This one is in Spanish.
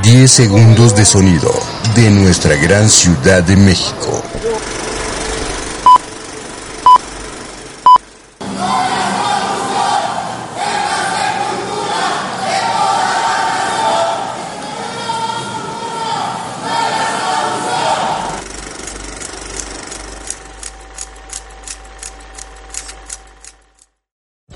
10 segundos de sonido de nuestra gran ciudad de México.